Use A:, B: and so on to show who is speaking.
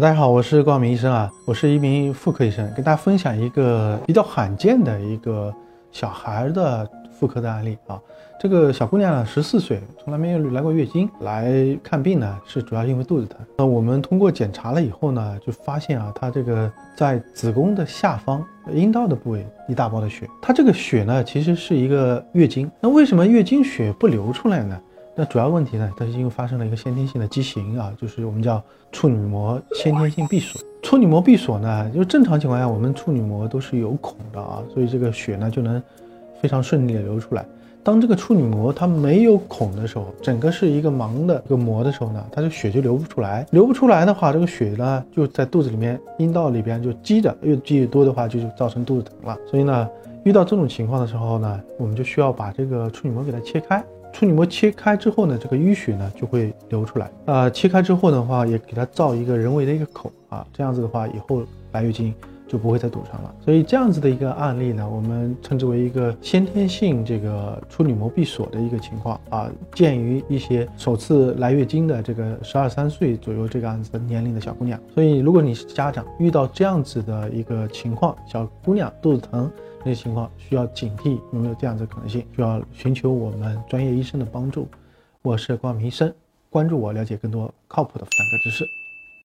A: 大家好，我是光明医生啊，我是一名妇科医生，跟大家分享一个比较罕见的一个小孩的妇科的案例啊。这个小姑娘呢，十四岁，从来没有来过月经，来看病呢是主要因为肚子疼。那我们通过检查了以后呢，就发现啊，她这个在子宫的下方阴道的部位一大包的血，她这个血呢其实是一个月经，那为什么月经血不流出来呢？那主要问题呢，它是因为发生了一个先天性的畸形啊，就是我们叫处女膜先天性闭锁。处女膜闭锁呢，就正常情况下我们处女膜都是有孔的啊，所以这个血呢就能非常顺利的流出来。当这个处女膜它没有孔的时候，整个是一个盲的一个膜的时候呢，它的血就流不出来。流不出来的话，这个血呢就在肚子里面、阴道里边就积着，越积越多的话，就造成肚子疼了。所以呢，遇到这种情况的时候呢，我们就需要把这个处女膜给它切开。处女膜切开之后呢，这个淤血呢就会流出来。呃，切开之后的话，也给它造一个人为的一个口啊，这样子的话，以后白月经就不会再堵上了。所以这样子的一个案例呢，我们称之为一个先天性这个处女膜闭锁的一个情况啊，见于一些首次来月经的这个十二三岁左右这个样子的年龄的小姑娘。所以如果你是家长，遇到这样子的一个情况，小姑娘肚子疼。这些情况需要警惕，有没有这样子可能性？需要寻求我们专业医生的帮助。我是光明医生，关注我，了解更多靠谱的妇产科知识。